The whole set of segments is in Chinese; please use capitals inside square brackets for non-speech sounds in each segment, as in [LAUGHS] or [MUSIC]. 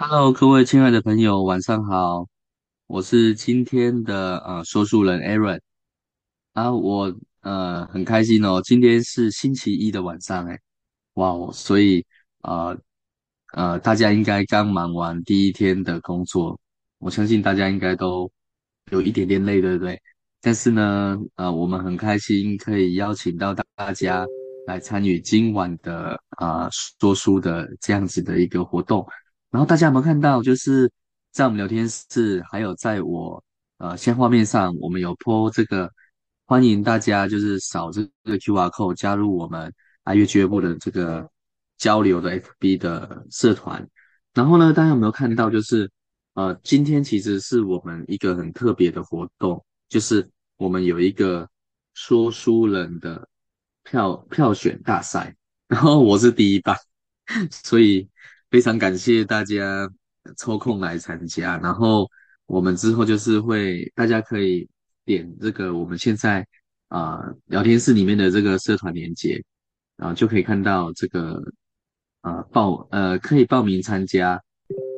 Hello，各位亲爱的朋友，晚上好，我是今天的呃说书人 Aaron 啊，我呃很开心哦，今天是星期一的晚上，诶，哇哦，所以呃呃大家应该刚忙完第一天的工作，我相信大家应该都有一点点累，对不对？但是呢，呃，我们很开心可以邀请到大家来参与今晚的啊、说书的这样子的一个活动。然后大家有没有看到，就是在我们聊天室，还有在我呃先画面上，我们有 po 这个欢迎大家就是扫这个 QR code 加入我们爱乐俱乐部的这个交流的 FB 的社团。然后呢，大家有没有看到，就是呃今天其实是我们一个很特别的活动，就是我们有一个说书人的票票选大赛，然后我是第一棒，[LAUGHS] 所以。非常感谢大家抽空来参加，然后我们之后就是会，大家可以点这个我们现在啊、聊天室里面的这个社团连接，然后就可以看到这个啊、报呃可以报名参加，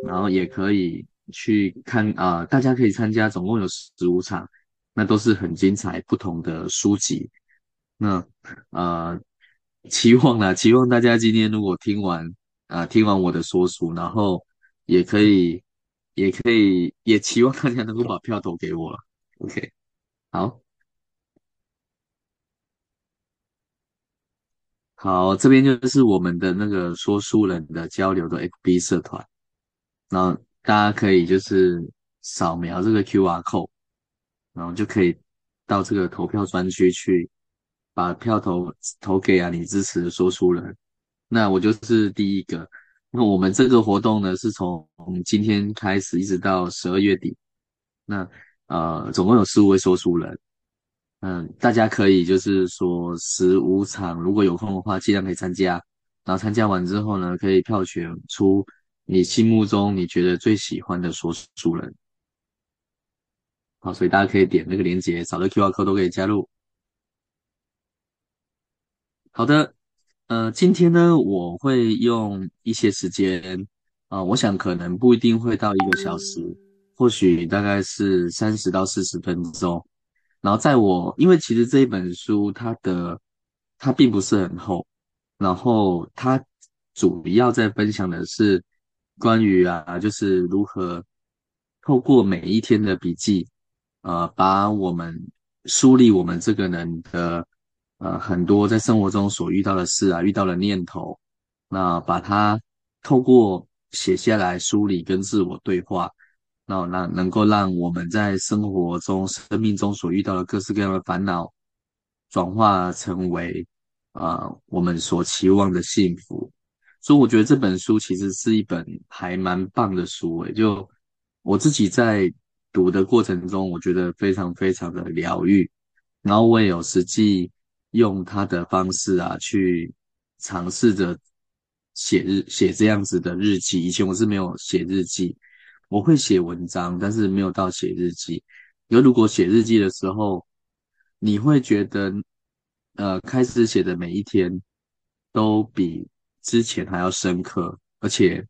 然后也可以去看啊、大家可以参加，总共有十五场，那都是很精彩不同的书籍，那呃 [LAUGHS] 期望啦，期望大家今天如果听完。啊，听完我的说书，然后也可以，也可以，也期望大家能够把票投给我了。OK，好，好，这边就是我们的那个说书人的交流的 FB 社团，然后大家可以就是扫描这个 QR code，然后就可以到这个投票专区去把票投投给啊你支持的说书人。那我就是第一个。那我们这个活动呢，是从今天开始一直到十二月底。那呃，总共有十五位说书人。嗯，大家可以就是说十五场，如果有空的话，尽量可以参加。然后参加完之后呢，可以票选出你心目中你觉得最喜欢的说书人。好，所以大家可以点那个链接，扫个 QR code 都可以加入。好的。呃，今天呢，我会用一些时间，啊、我想可能不一定会到一个小时，或许大概是三十到四十分钟。然后在我，因为其实这一本书它的它并不是很厚，然后它主要在分享的是关于啊，就是如何透过每一天的笔记，呃，把我们梳理我们这个人的。呃，很多在生活中所遇到的事啊，遇到的念头，那把它透过写下来梳理跟自我对话，那让能够让我们在生活中、生命中所遇到的各式各样的烦恼，转化成为啊、我们所期望的幸福。所以我觉得这本书其实是一本还蛮棒的书诶，就我自己在读的过程中，我觉得非常非常的疗愈，然后我也有实际。用他的方式啊，去尝试着写日写这样子的日记。以前我是没有写日记，我会写文章，但是没有到写日记。而如果写日记的时候，你会觉得，呃，开始写的每一天都比之前还要深刻，而且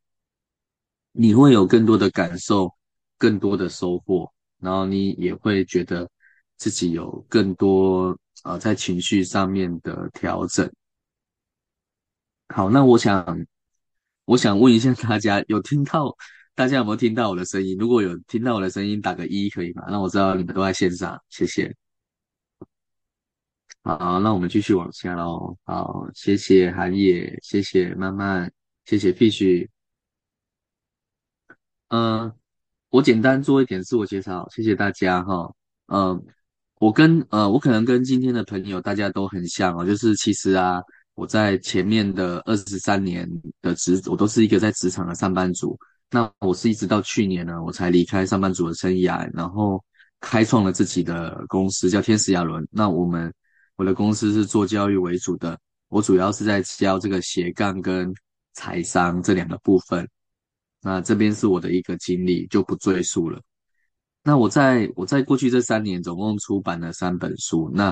你会有更多的感受，更多的收获，然后你也会觉得自己有更多。啊，在情绪上面的调整。好，那我想，我想问一下大家，有听到？大家有没有听到我的声音？如果有听到我的声音，打个一可以吗？那我知道你们都在线上，谢谢。好，那我们继续往下喽。好，谢谢韩野，谢谢慢慢，谢谢 Fish。嗯，我简单做一点自我介绍，谢谢大家哈。嗯。我跟呃，我可能跟今天的朋友大家都很像哦，就是其实啊，我在前面的二十三年的职，我都是一个在职场的上班族。那我是一直到去年呢，我才离开上班族的生涯，然后开创了自己的公司，叫天使亚伦。那我们我的公司是做教育为主的，我主要是在教这个斜杠跟财商这两个部分。那这边是我的一个经历，就不赘述了。那我在我在过去这三年总共出版了三本书，那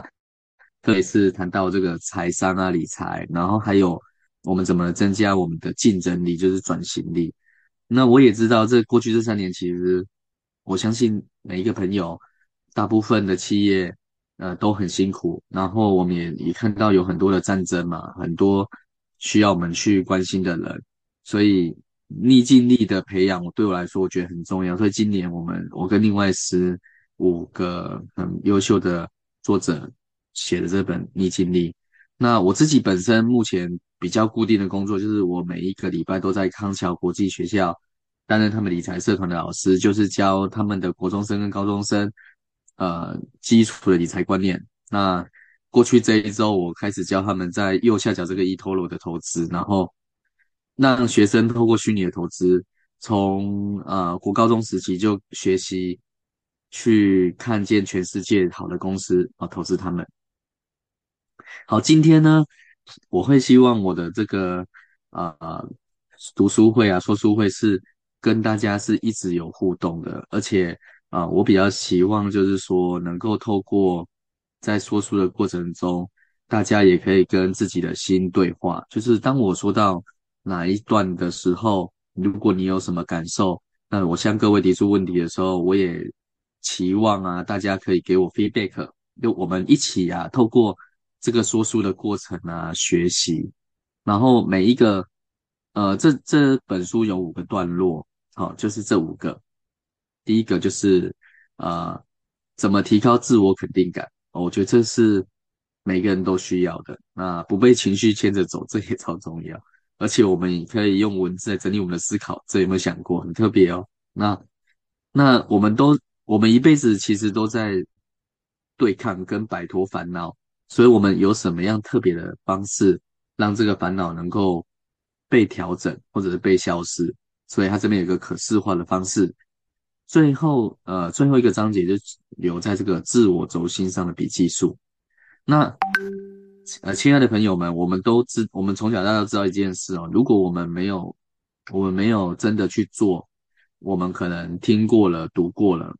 特别是谈到这个财商啊、理财，然后还有我们怎么增加我们的竞争力，就是转型力。那我也知道，这过去这三年，其实我相信每一个朋友，大部分的企业，呃，都很辛苦。然后我们也也看到有很多的战争嘛，很多需要我们去关心的人，所以逆境力的培养，我对我来说，我觉得很重要。所以今年我们，我跟另外十五个很优秀的作者写的这本《逆境力》。那我自己本身目前比较固定的工作，就是我每一个礼拜都在康桥国际学校担任他们理财社团的老师，就是教他们的国中生跟高中生，呃，基础的理财观念。那过去这一周，我开始教他们在右下角这个 eToro 的投资，然后让学生透过虚拟的投资，从呃国高中时期就学习去看见全世界好的公司啊，投资他们。好，今天呢，我会希望我的这个啊、呃、读书会啊说书会是跟大家是一直有互动的，而且啊、我比较希望就是说能够透过在说书的过程中，大家也可以跟自己的心对话。就是当我说到哪一段的时候，如果你有什么感受，那我向各位提出问题的时候，我也期望啊大家可以给我 feedback，就我们一起啊透过。这个说书的过程啊，学习，然后每一个，呃，这这本书有五个段落，好，就是这五个。第一个就是，呃，怎么提高自我肯定感？我觉得这是每个人都需要的。那不被情绪牵着走，这也超重要。而且我们也可以用文字来整理我们的思考，这有没有想过？很特别哦。那那我们都，我们一辈子其实都在对抗跟摆脱烦恼。所以我们有什么样特别的方式，让这个烦恼能够被调整，或者是被消失？所以它这边有一个可视化的方式。最后，呃，最后一个章节就留在这个自我轴心上的笔记数。那，呃，亲爱的朋友们，我们都知，我们从小到大都知道一件事哦，如果我们没有，我们没有真的去做，我们可能听过了、读过了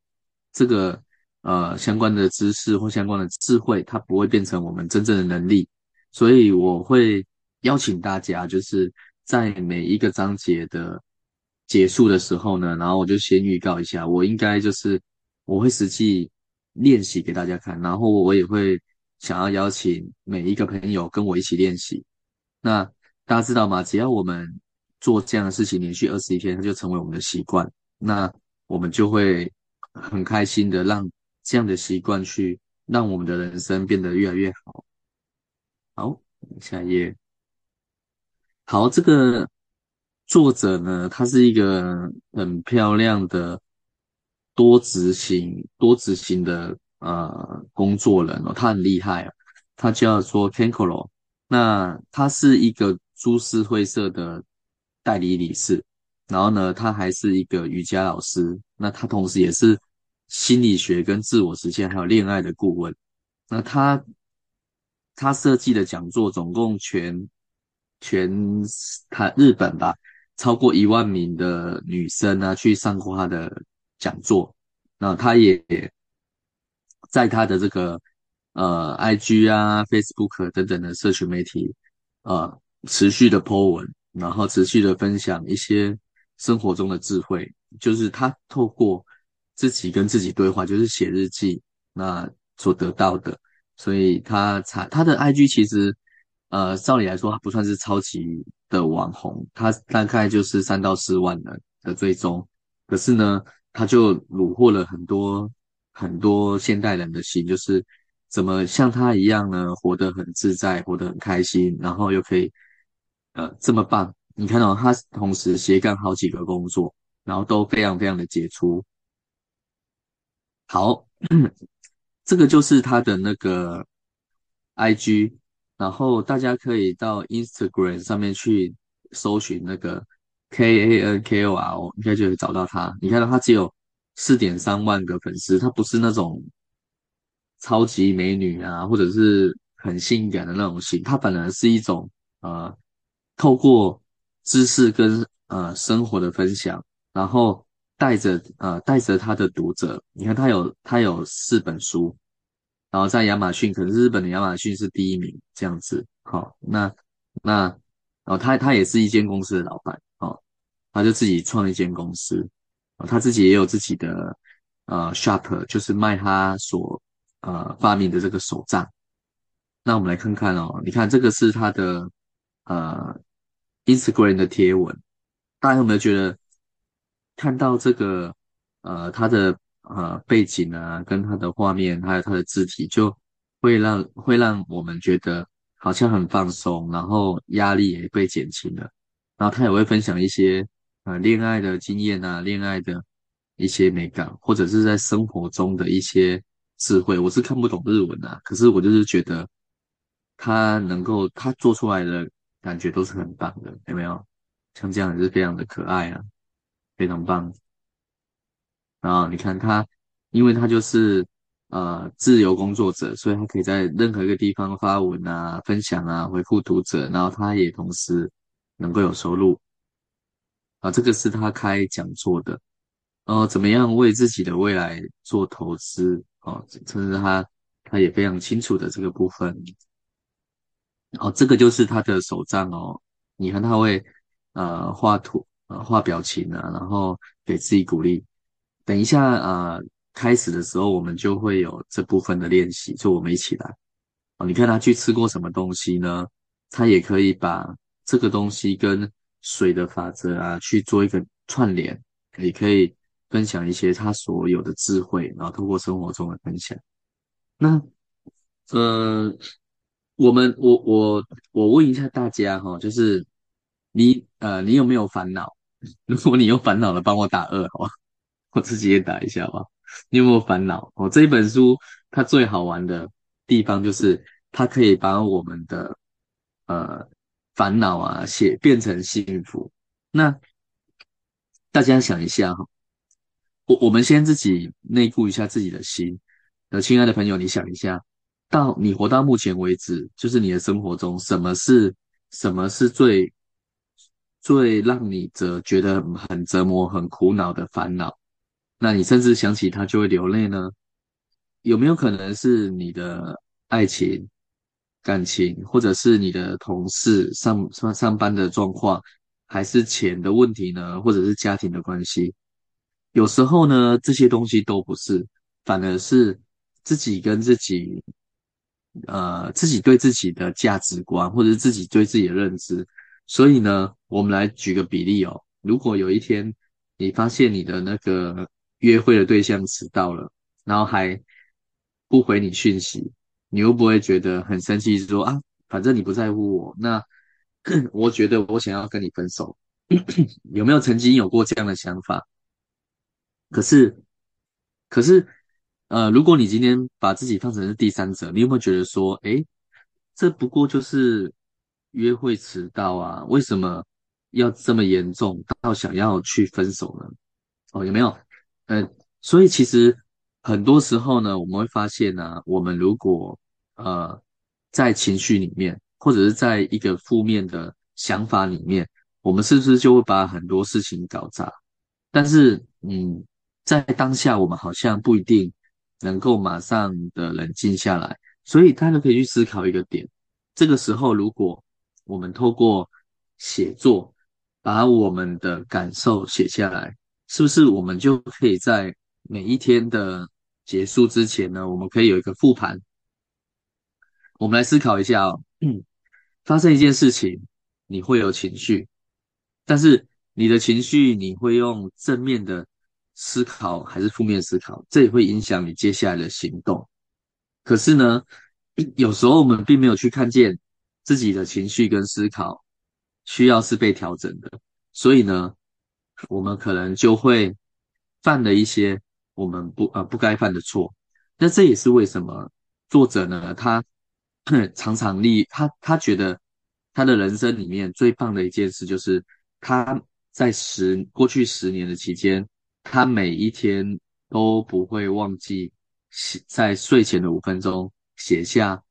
这个。呃，相关的知识或相关的智慧，它不会变成我们真正的能力。所以我会邀请大家，就是在每一个章节的结束的时候呢，然后我就先预告一下，我应该就是我会实际练习给大家看，然后我也会想要邀请每一个朋友跟我一起练习。那大家知道吗？只要我们做这样的事情连续二十一天，它就成为我们的习惯，那我们就会很开心的让。这样的习惯去让我们的人生变得越来越好。好，下一页。好，这个作者呢，他是一个很漂亮的多执行、多执行的呃工作人哦，他很厉害啊，他叫做 Kenkoro。那他是一个株式会社的代理理事，然后呢，他还是一个瑜伽老师，那他同时也是。心理学跟自我实现，还有恋爱的顾问。那他他设计的讲座总共全全他日本吧，超过一万名的女生啊去上过他的讲座。那他也在他的这个呃 IG 啊、Facebook 等等的社群媒体呃持续的 po 文，然后持续的分享一些生活中的智慧，就是他透过。自己跟自己对话，就是写日记，那所得到的，所以他才他的 IG 其实，呃，照理来说，他不算是超级的网红，他大概就是三到四万人的追踪，可是呢，他就虏获了很多很多现代人的心，就是怎么像他一样呢，活得很自在，活得很开心，然后又可以，呃，这么棒。你看到，他同时斜杠好几个工作，然后都非常非常的杰出。好，[COUGHS] 这个就是他的那个 IG，然后大家可以到 Instagram 上面去搜寻那个 K-A-N-K-O-R，应该就会找到他。你看到他只有四点三万个粉丝，他不是那种超级美女啊，或者是很性感的那种型，他本来是一种呃，透过知识跟呃生活的分享，然后。带着呃，带着他的读者，你看他有他有四本书，然后在亚马逊，可能日本的亚马逊是第一名这样子。好，那那哦，他他也是一间公司的老板哦，他就自己创一间公司，他自己也有自己的呃 shop，就是卖他所呃发明的这个手账。那我们来看看哦，你看这个是他的呃 Instagram 的贴文，大家有没有觉得看到这个呃他的呃背景啊，跟他的画面，还有他的字体，就会让会让我们觉得好像很放松，然后压力也被减轻了。然后他也会分享一些呃恋爱的经验啊，恋爱的一些美感，或者是在生活中的一些智慧。我是看不懂日文啊，可是我就是觉得。他能够，他做出来的感觉都是很棒的，有没有？像这样也是非常的可爱啊，非常棒。然后你看他，因为他就是呃自由工作者，所以他可以在任何一个地方发文啊、分享啊、回复读者，然后他也同时能够有收入啊。这个是他开讲座的，呃，怎么样为自己的未来做投资哦，这是他他也非常清楚的这个部分。哦，这个就是他的手账哦。你看他会呃画图、呃画表情啊，然后给自己鼓励。等一下呃开始的时候，我们就会有这部分的练习，就我们一起来。哦，你看他去吃过什么东西呢？他也可以把这个东西跟水的法则啊去做一个串联，也可以分享一些他所有的智慧，然后透过生活中的分享。那呃。我们我我我问一下大家哈，就是你呃你有没有烦恼？[LAUGHS] 如果你有烦恼了，帮我打二好吧，[LAUGHS] 我自己也打一下吧。你有没有烦恼？哦，这一本书它最好玩的地方就是它可以把我们的呃烦恼啊写变成幸福。那大家想一下哈，我我们先自己内顾一下自己的心。呃，亲爱的朋友，你想一下。到你活到目前为止，就是你的生活中，什么是什么是最最让你折觉得很折磨、很苦恼的烦恼？那你甚至想起他就会流泪呢？有没有可能是你的爱情、感情，或者是你的同事上上上班的状况，还是钱的问题呢？或者是家庭的关系？有时候呢，这些东西都不是，反而是自己跟自己。呃，自己对自己的价值观，或者是自己对自己的认知，所以呢，我们来举个比例哦。如果有一天你发现你的那个约会的对象迟到了，然后还不回你讯息，你又不会觉得很生气？说啊，反正你不在乎我，那 [CLEARS THROAT] 我觉得我想要跟你分手。[CLEARS THROAT] 有没有曾经有过这样的想法？可是，可是。呃，如果你今天把自己放成是第三者，你有没有觉得说，诶，这不过就是约会迟到啊，为什么要这么严重到想要去分手呢？哦，有没有？呃，所以其实很多时候呢，我们会发现呢、我们如果呃在情绪里面，或者是在一个负面的想法里面，我们是不是就会把很多事情搞砸？但是，嗯，在当下我们好像不一定。能够马上的冷静下来，所以大家可以去思考一个点：这个时候，如果我们透过写作把我们的感受写下来，是不是我们就可以在每一天的结束之前呢？我们可以有一个复盘。我们来思考一下哦，[CLEARS THROAT] 发生一件事情，你会有情绪，但是你的情绪你会用正面的。思考还是负面思考，这也会影响你接下来的行动。可是呢，[CLEARS THROAT] 有时候我们并没有去看见自己的情绪跟思考需要是被调整的，所以呢，我们可能就会犯了一些我们不呃不该犯的错。那这也是为什么作者呢，他常常立他他觉得他的人生里面最棒的一件事，就是他在十过去十年的期间。他每一天都不会忘记写在睡前的五分钟写下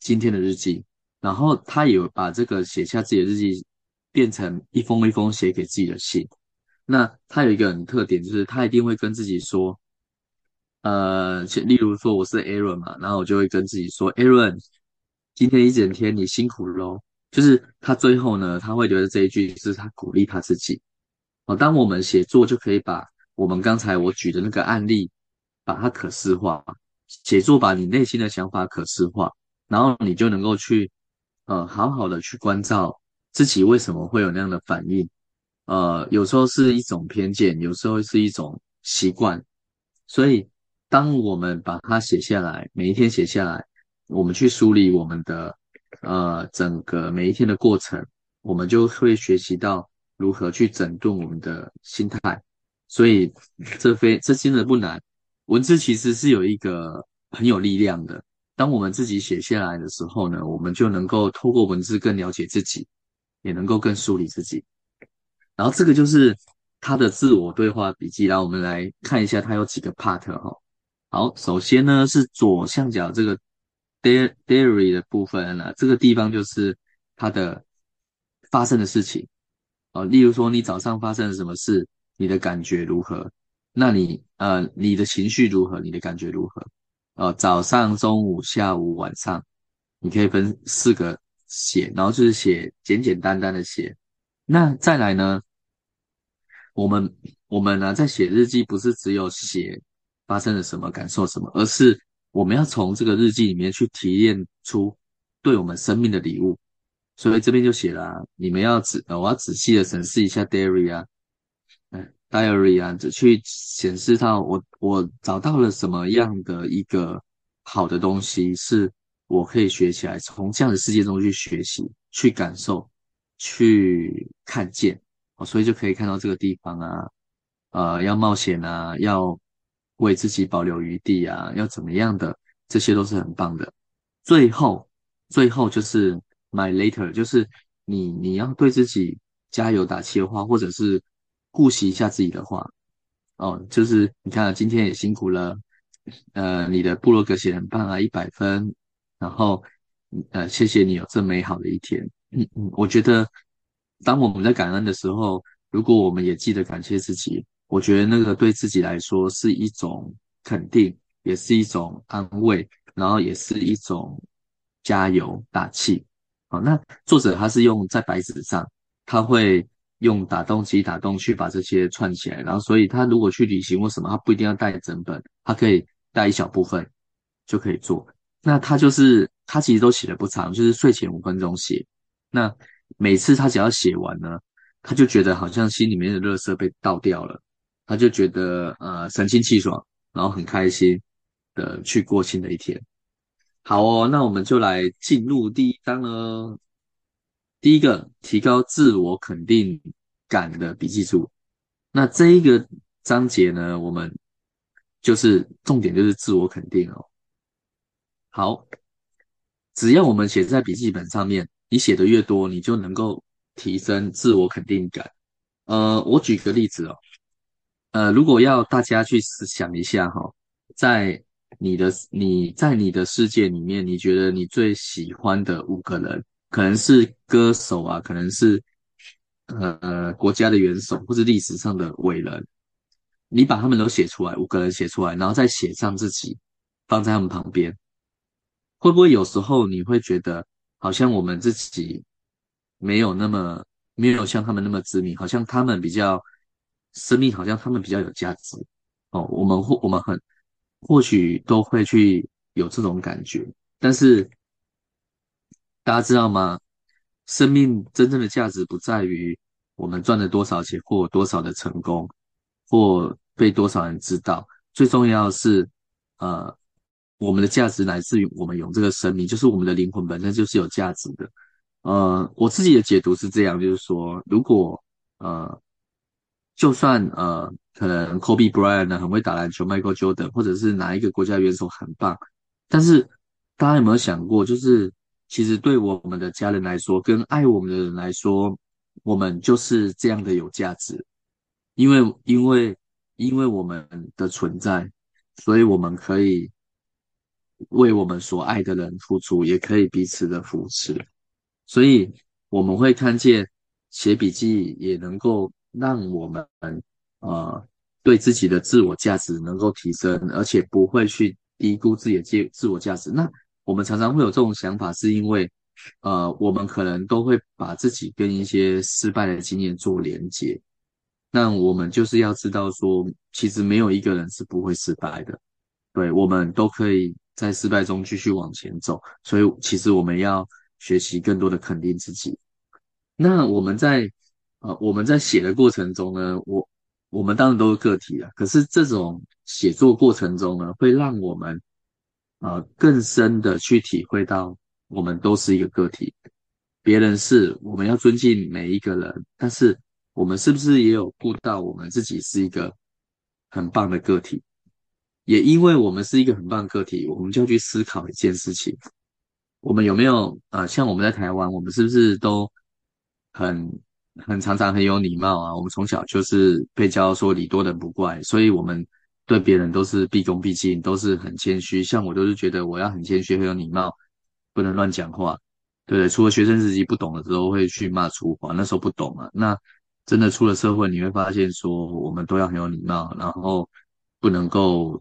今天的日记，然后他也把这个写下自己的日记变成一封一封写给自己的信。那他有一个很特点，就是他一定会跟自己说，呃，例如说我是 Aaron 嘛，然后我就会跟自己说，Aaron，今天一整天你辛苦喽。就是他最后呢，他会觉得这一句是他鼓励他自己。哦，当我们写作就可以把我们刚才我举的那个案例，把它可视化。写作把你内心的想法可视化，然后你就能够去，呃，好好的去关照自己为什么会有那样的反应。呃，有时候是一种偏见，有时候是一种习惯。所以，当我们把它写下来，每一天写下来，我们去梳理我们的，呃，整个每一天的过程，我们就会学习到。如何去整顿我们的心态？所以这非这真的不难。文字其实是有一个很有力量的。当我们自己写下来的时候呢，我们就能够透过文字更了解自己，也能够更梳理自己。然后这个就是他的自我对话笔记。然后我们来看一下，它有几个 part 哈。好，首先呢是左上角这个 diary 的部分呢，这个地方就是他的发生的事情。哦，例如说你早上发生了什么事，你的感觉如何？那你呃，你的情绪如何？你的感觉如何？呃，早上、中午、下午、晚上，你可以分四个写，然后就是写简简单单的写。那再来呢，我们我们呢在写日记，不是只有写发生了什么，感受什么，而是我们要从这个日记里面去提炼出对我们生命的礼物。所以这边就写了，你们要仔，我要仔细的审视一下 diary 啊，嗯，diary 啊，去显示到我我找到了什么样的一个好的东西，是我可以学起来，从这样的世界中去学习、去感受、去看见，哦，所以就可以看到这个地方啊，呃，要冒险啊，要为自己保留余地啊，要怎么样的，这些都是很棒的。最后，最后就是。My later 就是你，你要对自己加油打气的话，或者是顾惜一下自己的话，哦，就是你看今天也辛苦了，呃，你的部落格写很棒啊，一百分，然后呃，谢谢你有这美好的一天，嗯嗯，我觉得当我们在感恩的时候，如果我们也记得感谢自己，我觉得那个对自己来说是一种肯定，也是一种安慰，然后也是一种加油打气。好，那作者他是用在白纸上，他会用打洞机打洞去把这些串起来，然后所以他如果去旅行或什么，他不一定要带整本，他可以带一小部分就可以做。那他就是他其实都写的不长，就是睡前五分钟写。那每次他只要写完呢，他就觉得好像心里面的垃圾被倒掉了，他就觉得呃神清气爽，然后很开心的去过新的一天。好哦，那我们就来进入第一章了。第一个，提高自我肯定感的笔记术。那这一个章节呢，我们就是重点就是自我肯定哦。好，只要我们写在笔记本上面，你写的越多，你就能够提升自我肯定感。呃，我举个例子哦，呃，如果要大家去思想一下哈、哦，在你的你在你的世界里面，你觉得你最喜欢的五个人，可能是歌手啊，可能是呃国家的元首，或是历史上的伟人。你把他们都写出来，五个人写出来，然后再写上自己，放在他们旁边，会不会有时候你会觉得，好像我们自己没有那么没有像他们那么知名，好像他们比较生命，好像他们比较有价值哦。我们或我们很。或许都会去有这种感觉，但是大家知道吗？生命真正的价值不在于我们赚了多少钱，或多少的成功，或被多少人知道。最重要的是，呃，我们的价值来自于我们有这个生命，就是我们的灵魂本身就是有价值的。呃，我自己的解读是这样，就是说，如果呃，就算呃。可能 Kobe Bryant 呢，很会打篮球，Michael Jordan 或者是哪一个国家元首很棒，但是大家有没有想过，就是其实对我们的家人来说，跟爱我们的人来说，我们就是这样的有价值，因为因为因为我们的存在，所以我们可以为我们所爱的人付出，也可以彼此的扶持，所以我们会看见写笔记也能够让我们。呃，对自己的自我价值能够提升，而且不会去低估自己的自自我价值。那我们常常会有这种想法，是因为，呃，我们可能都会把自己跟一些失败的经验做连接。那我们就是要知道说，其实没有一个人是不会失败的，对，我们都可以在失败中继续往前走。所以，其实我们要学习更多的肯定自己。那我们在呃我们在写的过程中呢，我我们当然都是个体了，可是这种写作过程中呢，会让我们呃更深的去体会到，我们都是一个个体，别人是，我们要尊敬每一个人，但是。我们是不是也有顾到我们自己是一个很棒的个体？也因为我们是一个很棒的个体，我们就要去思考一件事情：我们有没有啊、像我们在台湾，我们是不是都很很常常很有礼貌啊？我们从小就是被教说礼多人不怪，所以我们对别人都是毕恭毕敬，都是很谦虚。像我都是觉得我要很谦虚，很有礼貌，不能乱讲话，对不对？除了学生时期不懂的时候会去骂粗话，那时候不懂啊，那。真的出了社会，你会发现说，我们都要很有礼貌，然后不能够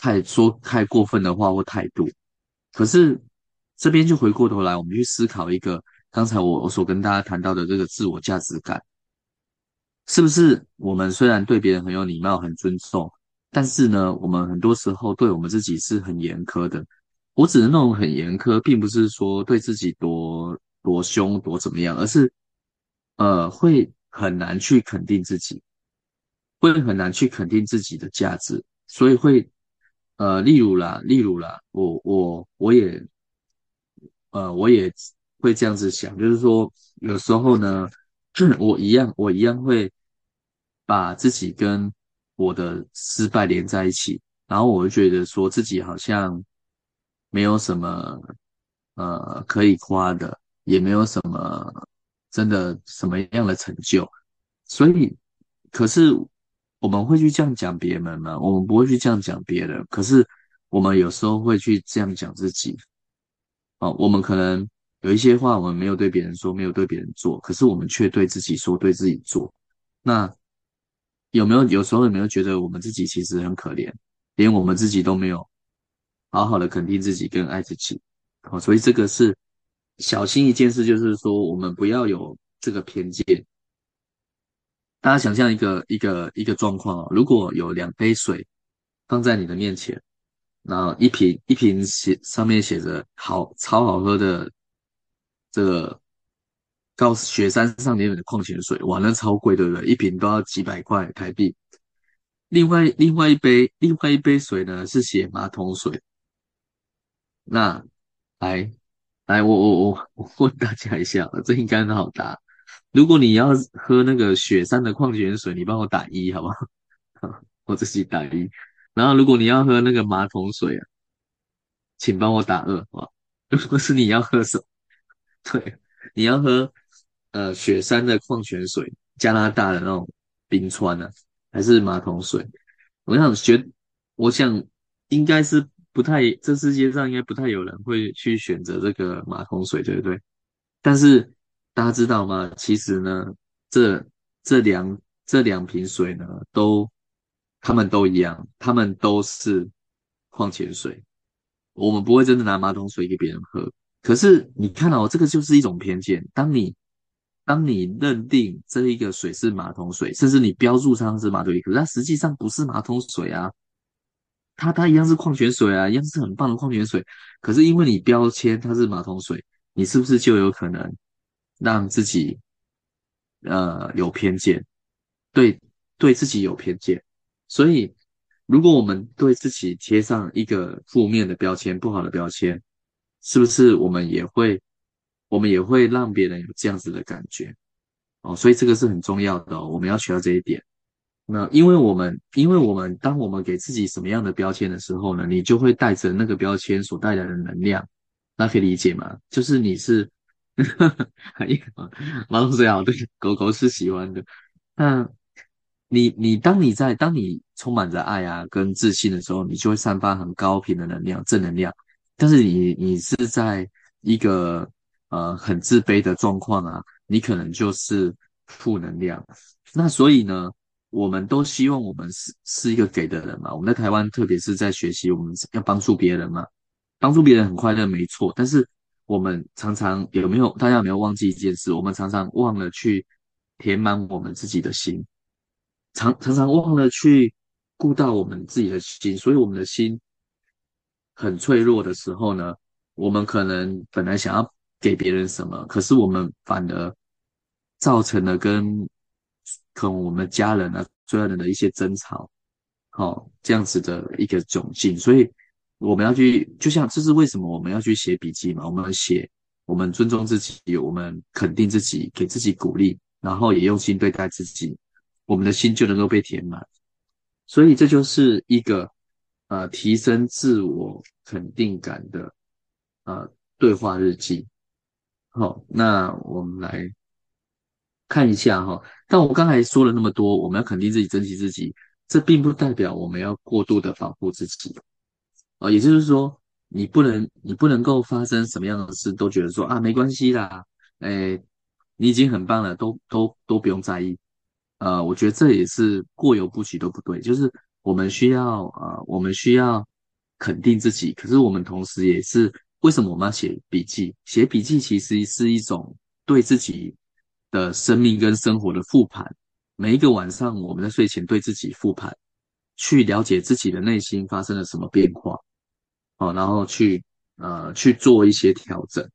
太说太过分的话或态度。可是这边就回过头来，我们去思考一个刚才我我所跟大家谈到的这个自我价值感，是不是我们虽然对别人很有礼貌、很尊重，但是呢，我们很多时候对我们自己是很严苛的。我指的那种很严苛，并不是说对自己多多凶、多怎么样，而是。呃，会很难去肯定自己，会很难去肯定自己的价值，所以会，呃，例如啦，例如啦，我我我也，呃，我也会这样子想，就是说，有时候呢，我一样，我一样会把自己跟我的失败连在一起，然后我会觉得说自己好像没有什么，呃，可以夸的，也没有什么。真的什么样的成就？所以，可是我们会去这样讲别人吗？我们不会去这样讲别人。可是我们有时候会去这样讲自己。哦，我们可能有一些话我们没有对别人说，没有对别人做，可是我们却对自己说，对自己做。那有没有有时候有没有觉得我们自己其实很可怜，连我们自己都没有好好的肯定自己跟爱自己？哦，所以这个是。小心一件事，就是说，我们不要有这个偏见。大家想象一个一个一个状况哦，如果有两杯水放在你的面前，然后一瓶一瓶写上面写着好超好喝的这个高雪山上面的矿泉水，哇，那超贵，对不对？一瓶都要几百块台币。另外另外一杯另外一杯水呢，是写马桶水。那来。来，我我我我问大家一下，这应该很好答。如果你要喝那个雪山的矿泉水，你帮我打一，好不好？[LAUGHS] 我自己打一。然后，如果你要喝那个马桶水啊，请帮我打二，好不好？[LAUGHS] 如果是你要喝什么？[LAUGHS] 对，你要喝呃雪山的矿泉水，加拿大的那种冰川呢、还是马桶水？我想学，我想应该是。不太，这世界上应该不太有人会去选择这个马桶水，对不对？但是大家知道吗？其实呢，这这两这两瓶水呢，都他们都一样，他们都是矿泉水。我们不会真的拿马桶水给别人喝。可是你看哦，这个就是一种偏见。当你当你认定这一个水是马桶水，甚至你标注上是马桶水，可是它实际上不是马桶水啊。它它一样是矿泉水啊，一样是很棒的矿泉水。可是因为你标签它是马桶水，你是不是就有可能让自己呃有偏见？对，对自己有偏见。所以如果我们对自己贴上一个负面的标签、不好的标签，是不是我们也会我们也会让别人有这样子的感觉？哦，所以这个是很重要的，我们要学到这一点。那因为我们，因为我们，当我们给自己什么样的标签的时候呢，你就会带着那个标签所带来的能量，那可以理解吗？就是你是，[LAUGHS] 马桶水好，对，狗狗是喜欢的。那你，你当你在当你充满着爱啊跟自信的时候，你就会散发很高频的能量，正能量。但是你，你是在一个呃很自卑的状况啊，你可能就是负能量。那所以呢？我们都希望我们是是一个给的人嘛。我们在台湾，特别是在学习，我们要帮助别人嘛。帮助别人很快乐，没错。但是我们常常有没有？大家有没有忘记一件事？我们常常忘了去填满我们自己的心，常常常忘了去顾到我们自己的心，所以我们的心很脆弱的时候呢，我们可能本来想要给别人什么，可是我们反而造成了跟可能我们家人啊、所有人的一些争吵，好、哦、这样子的一个窘境，所以我们要去，就像这是为什么我们要去写笔记嘛？我们写，我们尊重自己，我们肯定自己，给自己鼓励，然后也用心对待自己，我们的心就能够被填满。所以这就是一个呃提升自我肯定感的呃对话日记。好，那我们来看一下哈。但我刚才说了那么多，我们要肯定自己，珍惜自己，这并不代表我们要过度的保护自己。啊，也就是说，你不能，你不能够发生什么样的事都觉得说啊，没关系啦，诶，你已经很棒了，都都都不用在意。呃，我觉得这也是过犹不及都不对，就是我们需要啊、呃，我们需要肯定自己，可是我们同时也是为什么我们要写笔记？写笔记其实是一种对自己的生命跟生活的复盘。每一个晚上，我们在睡前对自己复盘，去了解自己的内心发生了什么变化。好，然后去呃去做一些调整。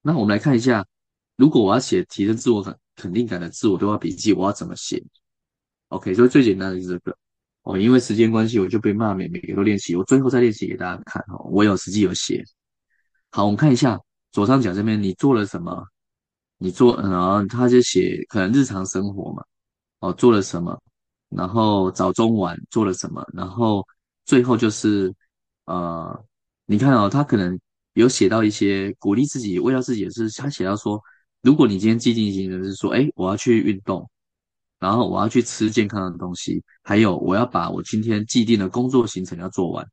那我们来看一下，如果我要写提升自我肯肯定感的自我对话笔记，我要怎么写？OK，所以最简单的是这个哦。因为时间关系，我就被骂每每个都练习，我最后再练习给大家看哦。我有实际有写。好，我们看一下左上角这边，你做了什么？你做，然后他就写可能日常生活嘛，哦，做了什么？然后早中晚做了什么？然后最后就是。呃，你看哦，他可能有写到一些鼓励自己、慰劳自己的是，他写到说，如果你今天既定行程是说，哎，我要去运动，然后我要去吃健康的东西，还有我要把我今天既定的工作行程要做完。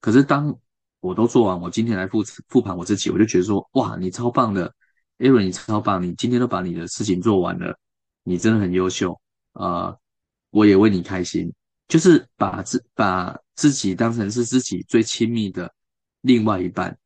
可是当我都做完，我今天来复复盘我自己，我就觉得说，哇，你超棒的，Aaron，你超棒，你今天都把你的事情做完了，你真的很优秀啊，呃，我也为你开心。就是把自把自己当成是自己最亲密的另外一半，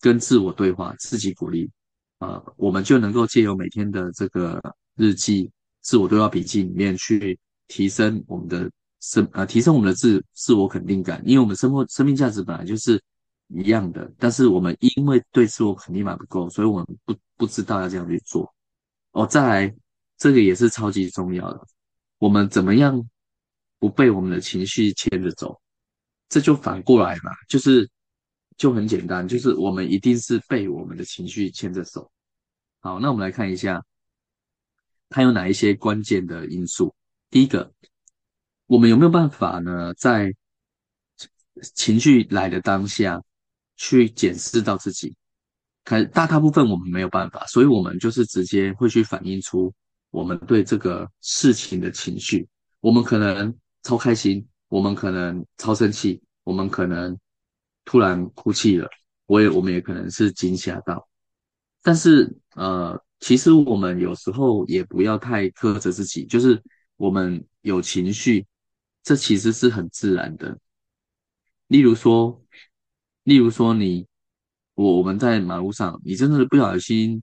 跟自我对话，自己鼓励，呃，我们就能够借由每天的这个日记、自我对话笔记里面去提升我们的生呃，提升我们的自自我肯定感，因为我们生活生命价值本来就是一样的，但是我们因为对自我肯定感不够，所以我们不不知道要这样去做。哦，再来，这个也是超级重要的，我们怎么样？不被我们的情绪牵着走，这就反过来嘛，就是就很简单，就是我们一定是被我们的情绪牵着走。好，那我们来看一下，它有哪一些关键的因素。第一个，我们有没有办法呢，在情绪来的当下去检视到自己？可大大部分我们没有办法，所以我们就是直接会去反映出我们对这个事情的情绪，我们可能。超开心，我们可能超生气，我们可能突然哭泣了，我也我们也可能是惊吓到，但是呃，其实我们有时候也不要太苛责自己，就是我们有情绪，这其实是很自然的。例如说，例如说你我我们在马路上，你真的是不小心，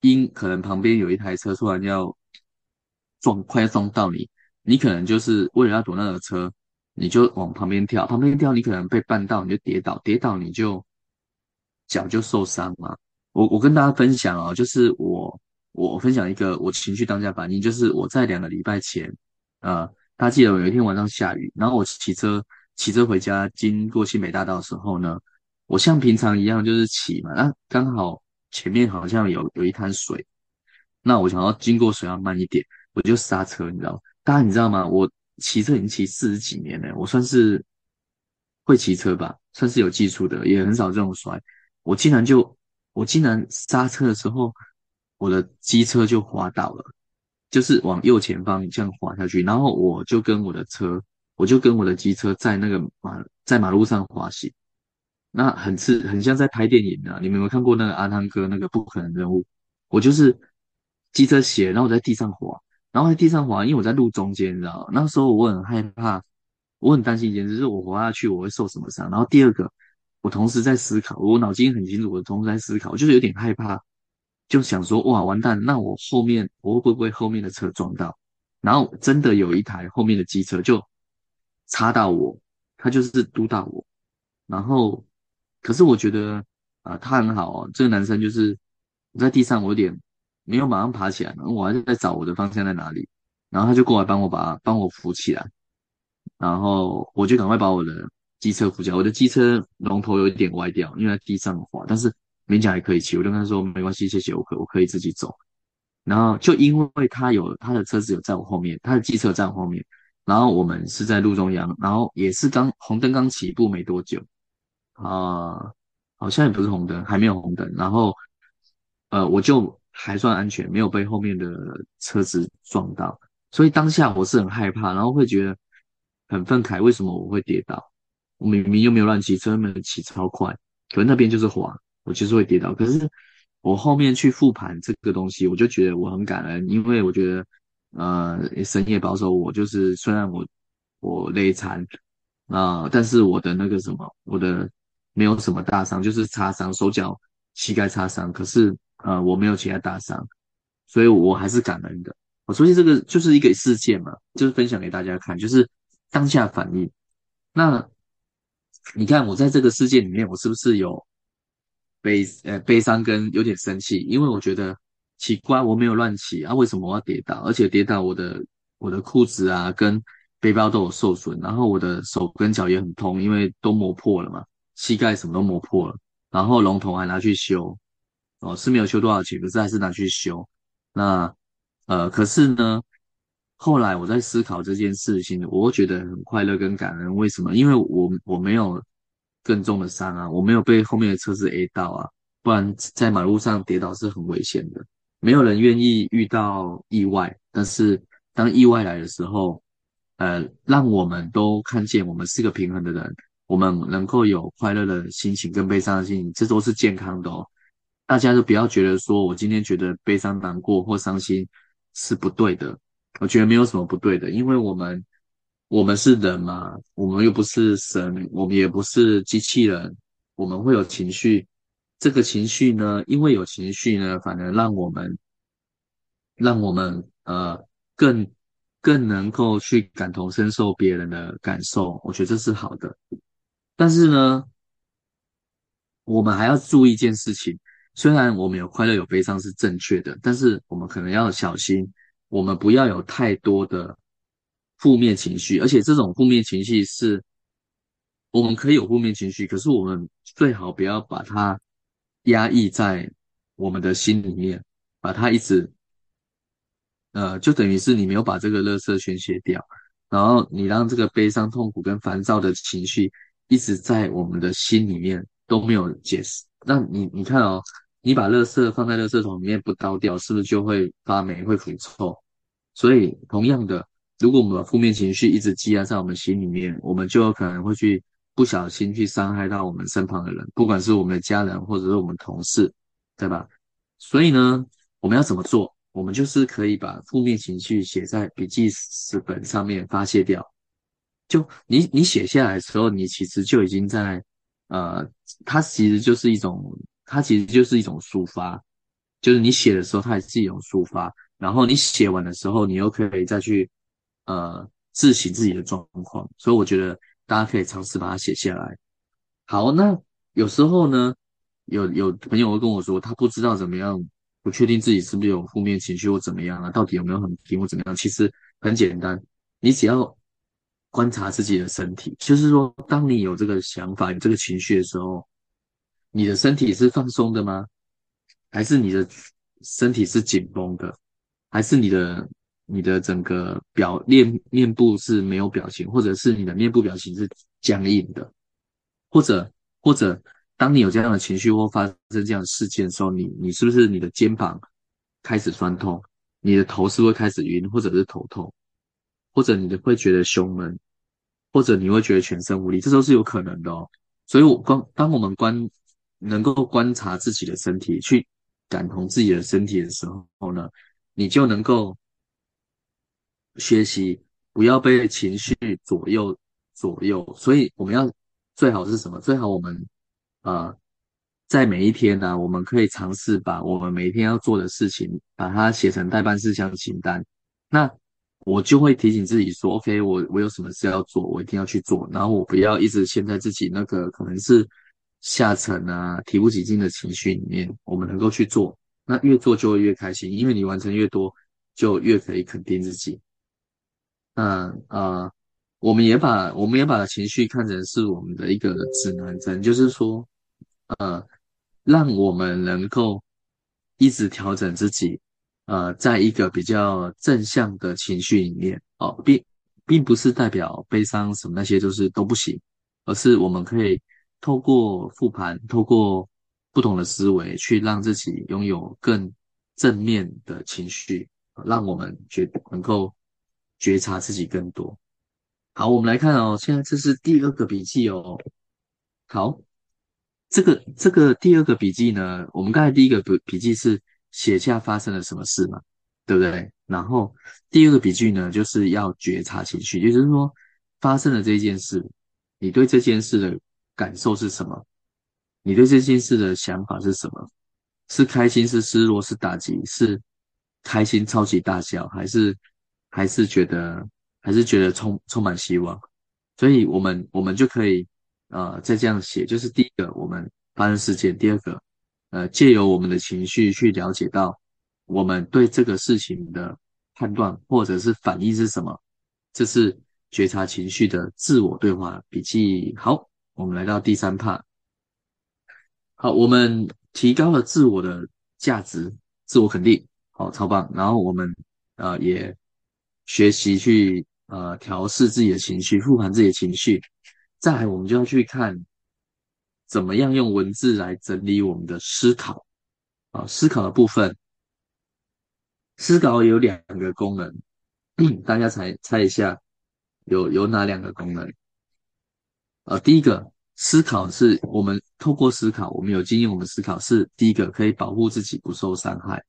因可能旁边有一台车突然要撞，快要撞到你。你可能就是为了要躲那个车，你就往旁边跳，旁边跳你可能被绊到，你就跌倒，跌倒你就脚就受伤嘛。我我跟大家分享哦，就是我我分享一个我情绪当下反应，就是我在两个礼拜前，呃，大家记得有一天晚上下雨，然后我骑车骑车回家，经过新北大道的时候呢，我像平常一样就是骑嘛，那刚好前面好像有有一滩水，那我想要经过水要慢一点，我就刹车，你知道吗。大家你知道吗？我骑车已经骑四十几年了，我算是会骑车吧，算是有技术的，也很少这种摔。我竟然就，我竟然刹车的时候，我的机车就滑倒了，就是往右前方这样滑下去，然后我就跟我的车，我就跟我的机车在那个马在马路上滑行，那很似很像在拍电影啊！你们有没有看过那个阿汤哥那个不可能任务？我就是机车斜，然后我在地上滑。然后在地上滑，因为我在路中间，你知道？那时候我很害怕，我很担心一件事，就是我滑下去我会受什么伤。然后第二个，我同时在思考，我脑筋很清楚，我同时在思考，就是有点害怕就想说哇，完蛋，那我后面我会不会后面的车撞到？然后真的有一台后面的机车就插到我，他就是嘟到我，然后可是我觉得啊、他很好哦，这个男生就是我在地上，我有点没有马上爬起来，我还是在找我的方向在哪里，然后他就过来帮我把帮我扶起来，然后我就赶快把我的机车扶起来，我的机车龙头有一点歪掉，因为在地上滑，但是勉强还可以骑，我就跟他说没关系，谢谢，我可我可以自己走。然后就因为他有他的车子有在我后面，他的机车在我后面，然后我们是在路中央，然后也是刚红灯刚起步没多久，啊、好像也不是红灯，还没有红灯，然后呃我就还算安全，没有被后面的车子撞到，所以当下我是很害怕，然后会觉得很愤慨，为什么我会跌倒？我明明又没有乱骑车，没有骑超快，可是那边就是滑，我就是会跌倒，可是。我后面去复盘这个东西，我就觉得我很感恩，因为我觉得，呃，神也保守我，就是虽然我我累残啊、但是我的那个什么，我的没有什么大伤，就是擦伤，手脚膝盖擦伤，可是呃我没有其他大伤，所以我还是感恩的。我所以这个就是一个事件嘛，就是分享给大家看，就是当下反应。那你看我在这个事件里面，我是不是有？悲呃悲伤跟有点生气，因为我觉得奇怪，我没有乱骑啊，为什么我要跌倒？而且跌倒我的我的裤子啊跟背包都有受损，然后我的手跟脚也很痛，因为都磨破了嘛，膝盖什么都磨破了，然后龙头还拿去修，哦是没有修多少钱，可是还是拿去修。那呃可是呢，后来我在思考这件事情，我觉得很快乐跟感恩，为什么？因为我我没有。更重的伤啊，我没有被后面的车子 A 到啊，不然在马路上跌倒是很危险的。没有人愿意遇到意外，但是当意外来的时候，呃，让我们都看见我们是个平衡的人，我们能够有快乐的心情跟悲伤的心情，这都是健康的哦。大家都不要觉得说我今天觉得悲伤、难过或伤心是不对的，我觉得没有什么不对的，因为我们。我们是人嘛，我们又不是神，我们也不是机器人，我们会有情绪。这个情绪呢，因为有情绪呢，反而让我们，让我们呃更更能够去感同身受别人的感受。我觉得这是好的。但是呢，我们还要注意一件事情，虽然我们有快乐有悲伤是正确的，但是我们可能要小心，我们不要有太多的。负面情绪，而且这种负面情绪是，我们可以有负面情绪，可是我们最好不要把它压抑在我们的心里面，把它一直，呃，就等于是你没有把这个垃圾宣泄掉，然后你让这个悲伤、痛苦跟烦躁的情绪一直在我们的心里面都没有解释。那你你看哦，你把垃圾放在垃圾桶里面不倒掉，是不是就会发霉、会腐臭？所以同样的。如果我们把负面情绪一直积压在我们心里面，我们就有可能会去不小心去伤害到我们身旁的人，不管是我们的家人或者是我们同事，对吧？所以呢，我们要怎么做？我们就是可以把负面情绪写在笔记纸本上面发泄掉。就你你写下来的时候，你其实就已经在呃，它其实就是一种，它其实就是一种抒发，就是你写的时候，它也是一种抒发。然后你写完的时候，你又可以再去。呃，自省自己的状况，所以我觉得大家可以尝试把它写下来。好，那有时候呢，有有朋友会跟我说，他不知道怎么样，不确定自己是不是有负面情绪或怎么样啊，到底有没有很平或怎么样？其实很简单，你只要观察自己的身体，就是说，当你有这个想法、有这个情绪的时候，你的身体是放松的吗？还是你的身体是紧绷的？还是你的？你的整个表面面部是没有表情，或者是你的面部表情是僵硬的，或者或者当你有这样的情绪或发生这样的事件的时候，你你是不是你的肩膀开始酸痛，你的头是不是开始晕，或者是头痛，或者你的会觉得胸闷，或者你会觉得全身无力，这都是有可能的哦。所以我光当我们观能够观察自己的身体，去感同自己的身体的时候呢，你就能够。学习不要被情绪左右左右，所以我们要最好是什么？最好我们、呃，在每一天呢、我们可以尝试把我们每一天要做的事情，把它写成待办事项清单。那我就会提醒自己说：“OK，我我有什么事要做，我一定要去做。然后我不要一直陷在自己那个可能是下沉啊、提不起劲的情绪里面。我们能够去做，那越做就会越开心，因为你完成越多，就越可以肯定自己。那呃，我们也把我们也把情绪看成是我们的一个指南针，就是说，呃。”让我们能够一直调整自己，呃，在一个比较正向的情绪里面哦，并并不是代表悲伤什么那些就是都不行，而是我们可以透过复盘，透过不同的思维，去让自己拥有更正面的情绪，让我们觉能够觉察自己更多。好，我们来看哦，现在这是第二个笔记哦，好。这个这个第二个笔记呢，我们刚才第一个笔笔记是写下发生了什么事嘛，对不对？然后第二个笔记呢，就是要觉察情绪，也就是说发生了这件事，你对这件事的感受是什么？你对这件事的想法是什么？是开心？是失落？是打击？是开心超级大笑？还是还是觉得还是觉得充充满希望？所以我们我们就可以。呃，再这样写，就是第一个，我们发生事件；第二个，呃，借由我们的情绪去了解到我们对这个事情的判断或者是反应是什么。这是觉察情绪的自我对话笔记。好，我们来到第三 part。好，我们提高了自我的价值，自我肯定，好，超棒。然后我们呃也学习去呃调试自己的情绪，复盘自己的情绪。再来，我们就要去看怎么样用文字来整理我们的思考啊，思考的部分，思考有两个功能，[CLEARS THROAT] 大家猜猜一下，有有哪两个功能？呃，第一个，思考是我们透过思考，我们有经验，我们思考是第一个可以保护自己不受伤害。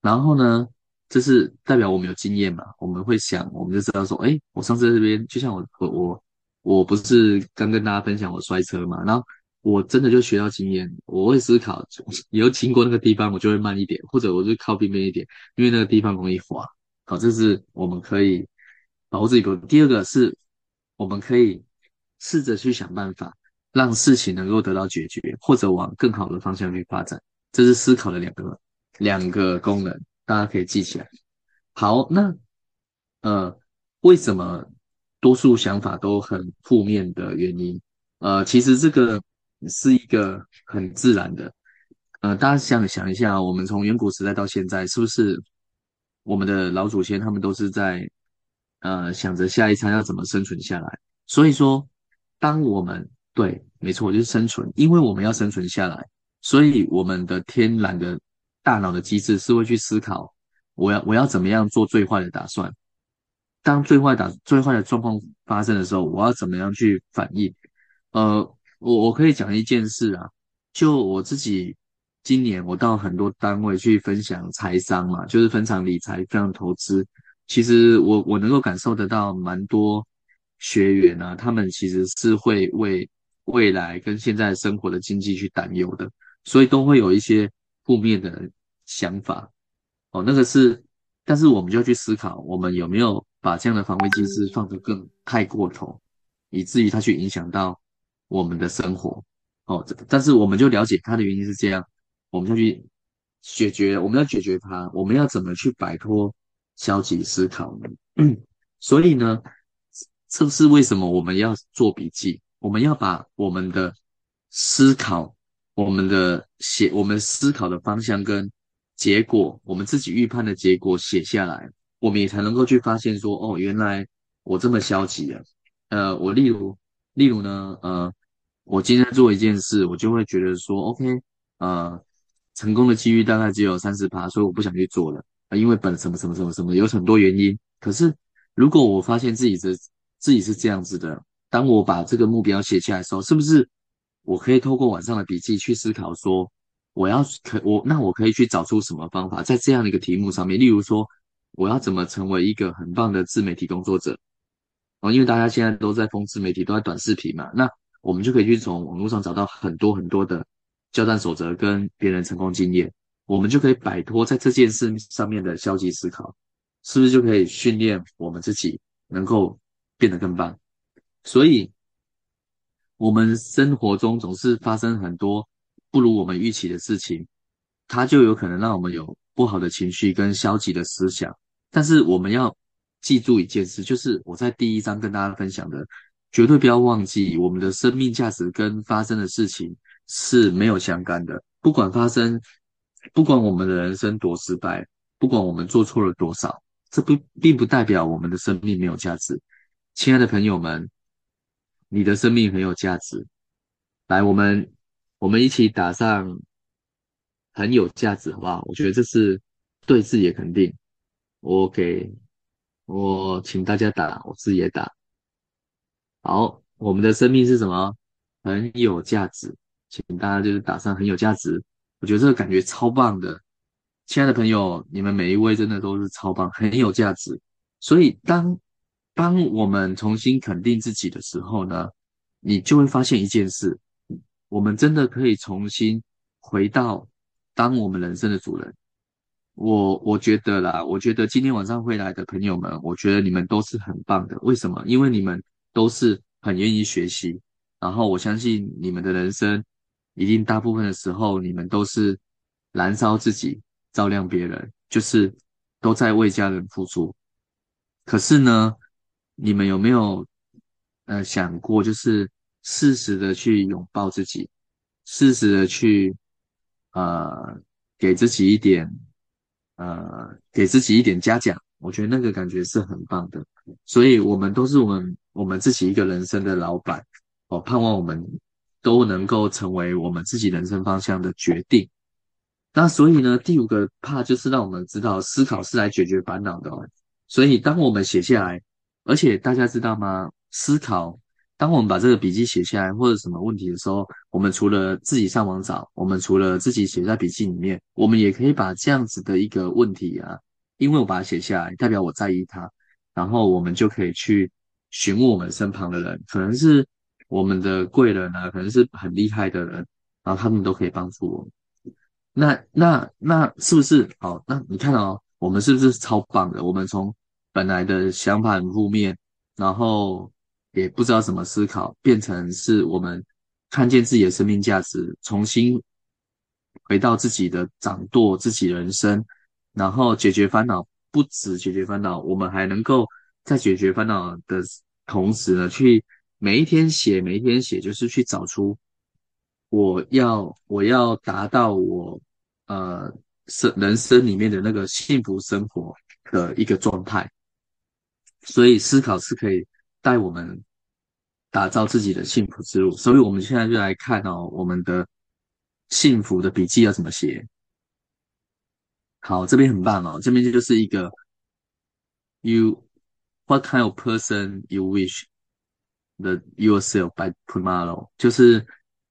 然后呢，这是代表我们有经验嘛，我们会想，我们就知道说，哎，我上次在这边，就像我我我。我不是刚跟大家分享我摔车嘛，然后我真的就学到经验，我会思考，[LAUGHS] 以后经过那个地方我就会慢一点，或者我就靠边边一点，因为那个地方容易滑。好，这是我们可以保护自己。第二个是，我们可以试着去想办法，让事情能够得到解决，或者往更好的方向去发展。这是思考的两个两个功能，大家可以记起来。好，那呃，为什么？多数想法都很负面的原因，呃，其实这个是一个很自然的，呃，大家想想一下，我们从远古时代到现在，是不是我们的老祖先他们都是在呃想着下一餐要怎么生存下来？所以说，当我们对，没错，就是生存，因为我们要生存下来，所以我们的天然的大脑的机制是会去思考，我要我要怎么样做最坏的打算。当最坏打最坏的状况发生的时候，我要怎么样去反应？呃，我我可以讲一件事啊，就我自己今年我到很多单位去分享财商嘛，就是分享理财、分享投资。其实我我能够感受得到，蛮多学员啊，他们其实是会为未来跟现在生活的经济去担忧的，所以都会有一些负面的想法。哦，那个是，但是我们就要去思考，我们有没有？把这样的防卫机制放得更太过头，以至于它去影响到我们的生活。哦，但是我们就了解它的原因是这样，我们要去解决，我们要解决它，我们要怎么去摆脱消极思考呢？所以呢，这是为什么我们要做笔记？我们要把我们的思考、我们的写、我们思考的方向跟结果，我们自己预判的结果写下来。我们也才能够去发现说，哦，原来我这么消极了。呃，我例如，例如呢，呃，我今天做一件事，我就会觉得说，OK，呃，成功的几率大概只有三十趴，所以我不想去做了，啊，因为本什么什么什么什么有很多原因。可是，如果我发现自己的自己是这样子的，当我把这个目标写下来的时候，是不是我可以透过晚上的笔记去思考说，我要可我那我可以去找出什么方法，在这样的一个题目上面，例如说。我要怎么成为一个很棒的自媒体工作者？哦，因为大家现在都在疯自媒体，都在短视频嘛，那我们就可以去从网络上找到很多很多的交战守则跟别人成功经验，我们就可以摆脱在这件事上面的消极思考，是不是就可以训练我们自己能够变得更棒？所以，我们生活中总是发生很多不如我们预期的事情，它就有可能让我们有不好的情绪跟消极的思想。但是，我们要记住一件事，就是我在第一章跟大家分享的，绝对不要忘记我们的生命价值跟发生的事情是没有相干的。不管发生，不管我们的人生多失败，不管我们做错了多少，这不并不代表我们的生命没有价值。亲爱的朋友们。你的生命很有价值，来，我们我们一起打上很有价值，好不好？我觉得这是对自己的肯定。我给，我请大家打，我自己也打。好，我们的生命是什么？很有价值，请大家就是打上很有价值。我觉得这个感觉超棒的，亲爱的朋友，你们每一位真的都是超棒，很有价值。所以当。当我们重新肯定自己的时候呢，你就会发现一件事，我们真的可以重新回到当我们人生的主人。我我觉得啦，我觉得今天晚上会来的朋友们，我觉得你们都是很棒的。为什么？因为你们都是很愿意学习，然后我相信你们的人生一定大部分的时候，你们都是燃烧自己，照亮别人，就是都在为家人付出。可是呢，你们有没有呃想过，就是适时的去拥抱自己，适时的去呃给自己一点呃给自己一点嘉奖？我觉得那个感觉是很棒的。所以，我们都是我们我们自己一个人生的老板。我盼望我们都能够成为我们自己人生方向的决定。那所以呢，第五个怕就是让我们知道，思考是来解决烦恼的哦。所以，当我们写下来。而且大家知道吗？思考，当我们把这个笔记写下来或者什么问题的时候，我们除了自己上网找，我们除了自己写在笔记里面，我们也可以把这样子的一个问题啊，因为我把它写下来，代表我在意它，然后我们就可以去询问我们身旁的人，可能是我们的贵人啊，可能是很厉害的人，然后他们都可以帮助我。那那那是不是好？那你看哦，我们是不是超棒的？我们从本来的想法很负面，然后也不知道怎么思考，变成是我们看见自己的生命价值，重新回到自己的掌舵自己人生，然后解决烦恼。不止解决烦恼，我们还能够在解决烦恼的同时呢，去每一天写，每一天写，就是去找出我要我要达到我呃生人生里面的那个幸福生活的一个状态。所以思考是可以带我们打造自己的幸福之路。所以我们现在就来看哦，我们的幸福的笔记要怎么写。好，这边很棒哦，这边就是一个 You what kind of person you wish the yourself by tomorrow，就是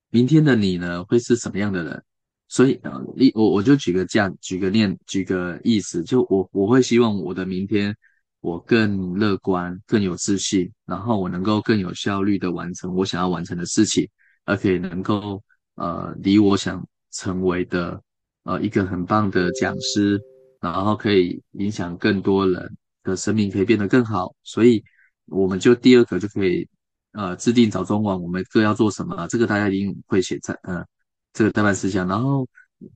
明天的你呢会是什么样的人？所以呃，一我我就举个这样，举个念，举个意思，就我我会希望我的明天。我更乐观，更有自信，然后我能够更有效率的完成我想要完成的事情，而可以能够呃离我想成为的呃一个很棒的讲师，然后可以影响更多人的生命，可以变得更好。所以我们就第二个就可以呃制定早中晚我们各要做什么，这个大家一定会写在呃这个待办事项。然后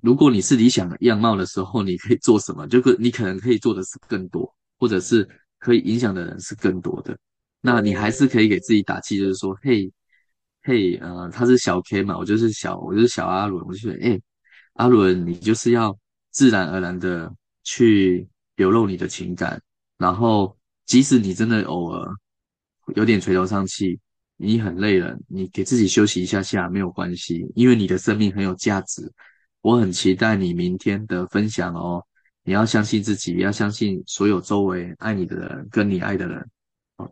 如果你是理想样貌的时候，你可以做什么？就可你可能可以做的是更多。或者是可以影响的人是更多的，那你还是可以给自己打气，就是说，嘿，嘿，呃，他是小 K 嘛，我就是小，我就是小阿伦，我就觉得，哎，阿伦，你就是要自然而然的去流露你的情感，然后即使你真的偶尔有点垂头丧气，你很累了，你给自己休息一下下没有关系，因为你的生命很有价值，我很期待你明天的分享哦。你要相信自己，也要相信所有周围爱你的人跟你爱的人。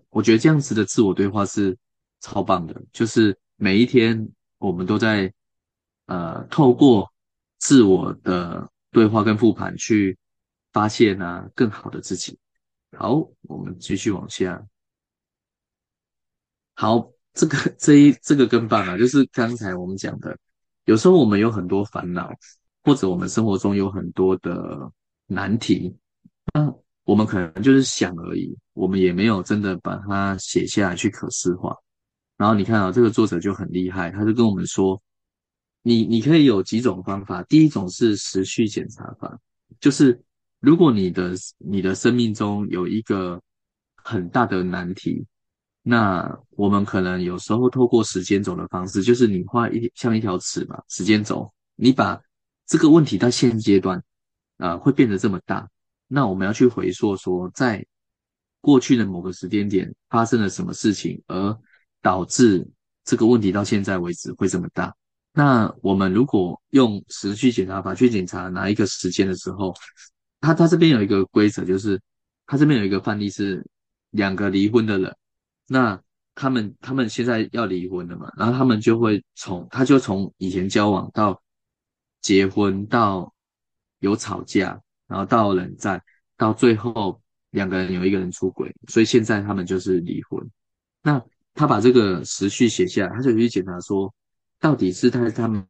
我觉得这样子的自我对话是超棒的，就是每一天我们都在呃透过自我的对话跟复盘去发现啊更好的自己。好，我们继续往下。好，这个这一这个更棒啊，就是刚才我们讲的有时候我们有很多烦恼，或者我们生活中有很多的难题，那我们可能就是想而已，我们也没有真的把它写下来去可视化。然后你看啊，这个作者就很厉害，他就跟我们说，你你可以有几种方法，第一种是时序检查法，就是如果你的你的生命中有一个很大的难题。那我们可能有时候透过时间轴的方式，就是你画一像一条尺嘛，时间轴，你把这个问题到现阶段、呃，会变得这么大。那我们要去回溯说，在过去的某个时间点发生了什么事情，而导致这个问题到现在为止会这么大。那我们如果用时序检查法去检查哪一个时间的时候，他他这边有一个规则，就是他这边有一个范例是两个离婚的人。那他们他们现在要离婚了嘛？然后他们就会从他就从以前交往到结婚，到有吵架，然后到冷战，到最后两个人有一个人出轨，所以现在他们就是离婚。那他把这个时序写下来，他就去检查说，到底是在他们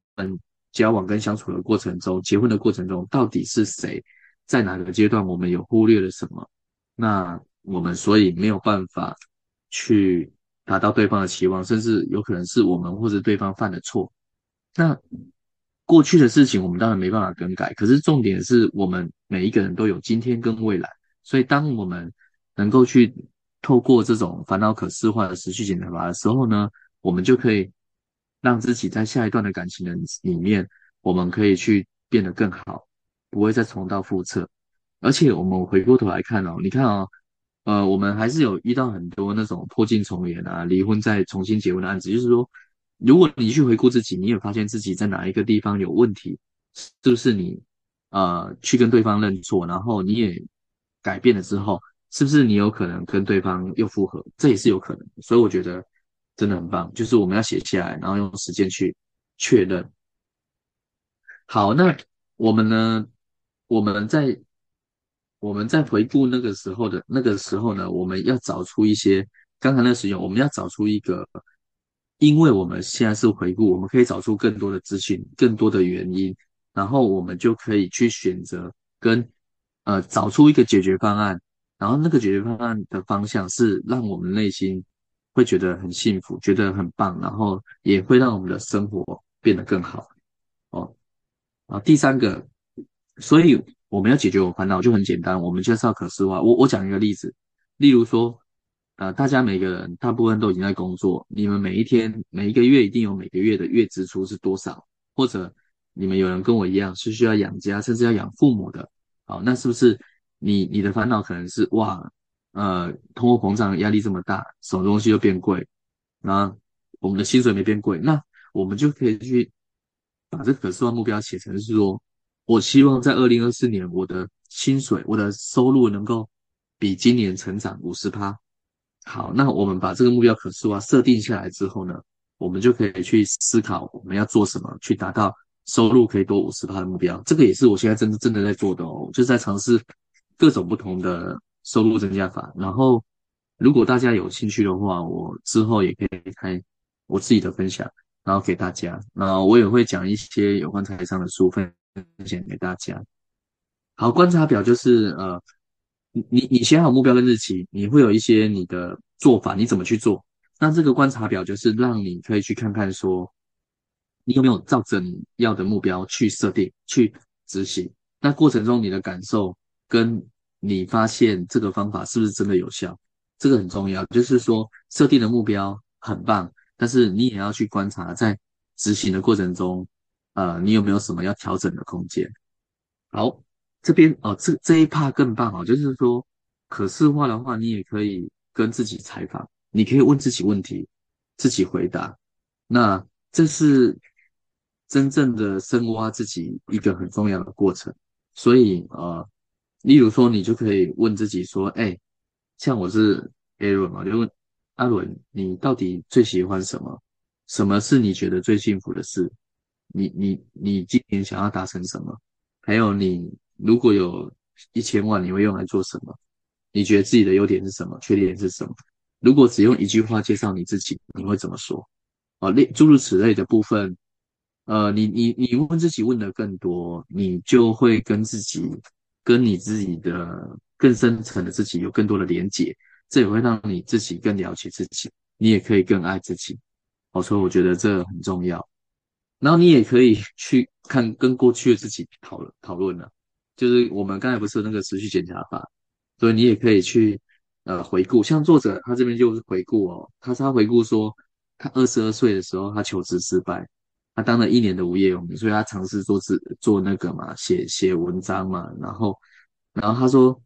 交往跟相处的过程中，结婚的过程中，到底是谁在哪个阶段我们有忽略了什么？那我们所以没有办法。去达到对方的期望，甚至有可能是我们或者对方犯的错。那过去的事情我们当然没办法更改，可是重点是我们每一个人都有今天跟未来。所以当我们能够去透过这种烦恼可视化的时序检查法的时候呢，我们就可以让自己在下一段的感情的里面，我们可以去变得更好，不会再重蹈覆辙。而且我们回过头来看哦，你看哦。呃，我们还是有遇到很多那种破镜重圆啊，离婚再重新结婚的案子。就是说，如果你去回顾自己，你也发现自己在哪一个地方有问题，是不是你呃去跟对方认错，然后你也改变了之后，是不是你有可能跟对方又复合？这也是有可能。所以我觉得真的很棒，就是我们要写下来，然后用时间去确认。好，那我们呢？我们在。我们在回顾那个时候的那个时候呢，我们要找出一些刚才那个使用，我们要找出一个，因为我们现在是回顾，我们可以找出更多的资讯、更多的原因，然后我们就可以去选择跟呃找出一个解决方案，然后那个解决方案的方向是让我们内心会觉得很幸福，觉得很棒，然后也会让我们的生活变得更好哦。啊，第三个，所以。我们要解决我烦恼就很简单，我们就是要可视化。我我讲一个例子，例如说，呃，大家每个人大部分都已经在工作，你们每一天每一个月一定有每个月的月支出是多少，或者你们有人跟我一样是需要养家，甚至要养父母的，好，那是不是你你的烦恼可能是哇，呃，通货膨胀压力这么大，什么东西又变贵，那我们的薪水没变贵，那我们就可以去把这可视化目标写成是说。我希望在二零二四年，我的薪水、我的收入能够比今年成长五十趴。好，那我们把这个目标可视化设定下来之后呢，我们就可以去思考我们要做什么，去达到收入可以多五十趴的目标。这个也是我现在真的真的在做的哦，就是在尝试各种不同的收入增加法。然后，如果大家有兴趣的话，我之后也可以开我自己的分享，然后给大家。那我也会讲一些有关财商的书分。分享给大家。好，观察表就是呃，你你写好目标跟日期，你会有一些你的做法，你怎么去做？那这个观察表就是让你可以去看看说，你有没有照着你要的目标去设定、去执行。那过程中你的感受跟你发现这个方法是不是真的有效，这个很重要。就是说，设定的目标很棒，但是你也要去观察在执行的过程中。呃，你有没有什么要调整的空间？好，这边哦，这这一 part 更棒哦，就是说可视化的话，你也可以跟自己采访，你可以问自己问题，自己回答。那这是真正的深挖自己一个很重要的过程。所以呃，例如说，你就可以问自己说，哎，像我是 Aaron 嘛，就问阿伦，你到底最喜欢什么？什么是你觉得最幸福的事？你你你今年想要达成什么？还有你如果有一千万，你会用来做什么？你觉得自己的优点是什么？缺点是什么？如果只用一句话介绍你自己，你会怎么说？啊，类诸如此类的部分，呃，你你你问自己问的更多，你就会跟自己跟你自己的更深层的自己有更多的连结，这也会让你自己更了解自己，你也可以更爱自己。好，所以我觉得这很重要。然后你也可以去看跟过去的自己讨论讨论了，就是我们刚才不是那个持续检查法，所以你也可以去呃回顾。像作者他这边就是回顾哦，他是他回顾说，他二十二岁的时候他求职失败，他当了一年的无业游民，所以他尝试做自做那个嘛，写写文章嘛，然后然后他说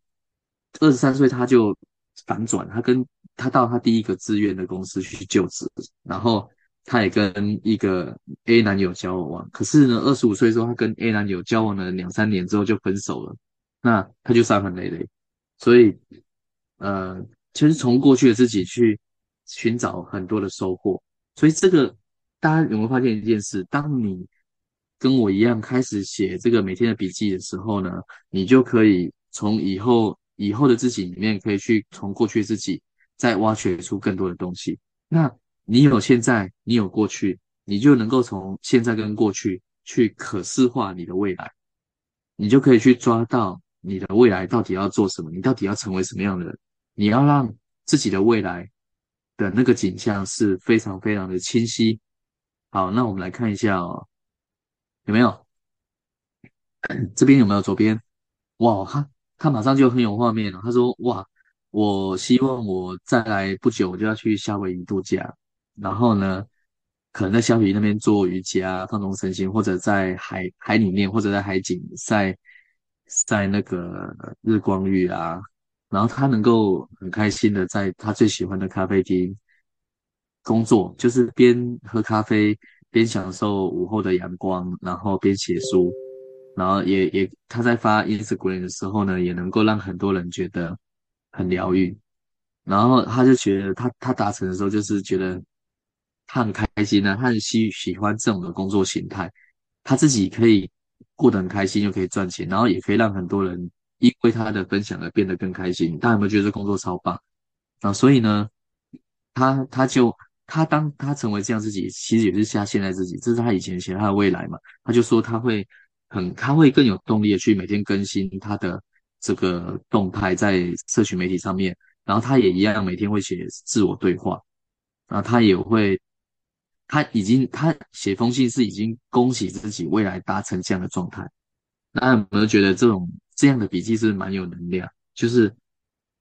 二十三岁他就反转，他跟他到他第一个志愿的公司去就职，然后。他也跟一个 A 男友交往，可是呢，二十五岁时候，他跟 A 男友交往了两三年之后就分手了，那他就伤痕累累。所以，呃，其实从过去的自己去寻找很多的收获。所以，这个大家有没有发现一件事？当你跟我一样开始写这个每天的笔记的时候呢，你就可以从以后以后的自己里面，可以去从过去自己再挖掘出更多的东西。那。你有现在，你有过去，你就能够从现在跟过去去可视化你的未来，你就可以去抓到你的未来到底要做什么，你到底要成为什么样的人，你要让自己的未来的那个景象是非常非常的清晰。好，那我们来看一下哦，有没有？[COUGHS] 这边有没有？左边？哇，他他马上就很有画面了。他说：哇，我希望我再来不久，我就要去夏威夷度假。然后呢，可能在夏威夷那边做瑜伽、放松身心，或者在海海里面，或者在海景晒晒那个日光浴啊。然后他能够很开心的在他最喜欢的咖啡厅工作，就是边喝咖啡边享受午后的阳光，然后边写书，然后也也他在发 Instagram 的时候呢，也能够让很多人觉得很疗愈。然后他就觉得他他达成的时候，就是觉得。他很开心呢、他很喜喜欢这种的工作形态，他自己可以过得很开心，又可以赚钱，然后也可以让很多人因为他的分享而变得更开心。大家有没有觉得这工作超棒啊？所以呢，他他就他当他成为这样自己，其实也是像现在自己，这是他以前写他的未来嘛。他就说他会很他会更有动力的去每天更新他的这个动态在社群媒体上面，然后他也一样每天会写自我对话，然后他也会。他已经，他写封信是已经恭喜自己未来达成这样的状态。那有没有觉得这种这样的笔记是蛮有能量？就是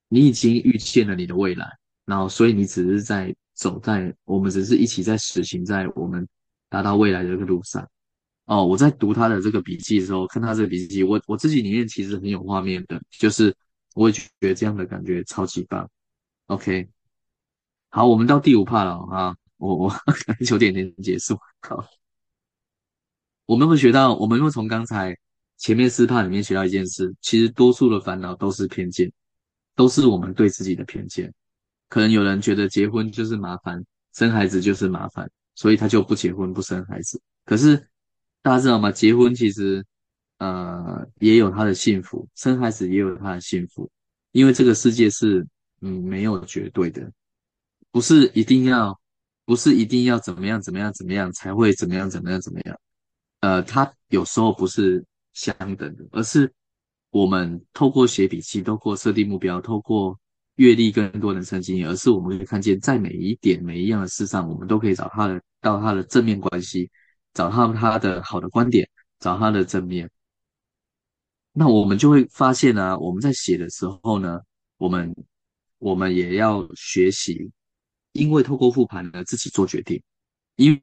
你已经预见了你的未来，然后所以你只是在走在，我们只是一起在实行在我们达到未来的这个路上。哦，我在读他的这个笔记的时候，看他这个笔记，我我自己里面其实很有画面的，就是我也觉得这样的感觉超级棒。OK，好，我们到第五 part 了啊。我我可能九点点结束。好，我们会学到，我们会从刚才前面四 part 里面学到一件事，其实多数的烦恼都是偏见，都是我们对自己的偏见。可能有人觉得结婚就是麻烦，生孩子就是麻烦，所以他就不结婚不生孩子。可是大家知道吗？结婚其实呃也有他的幸福，生孩子也有他的幸福，因为这个世界是嗯没有绝对的，不是一定要。不是一定要怎么样怎么样怎么样才会怎么样怎么样怎么样，呃，它有时候不是相等的，而是我们透过写笔记，透过设定目标，透过阅历更多人生经验，而是我们可以看见在每一点每一样的事上，我们都可以找他的到他的正面关系，找到他的好的观点，找他的正面。那我们就会发现呢，我们在写的时候呢，我们我们也要学习。因为透过复盘呢，自己做决定。因为，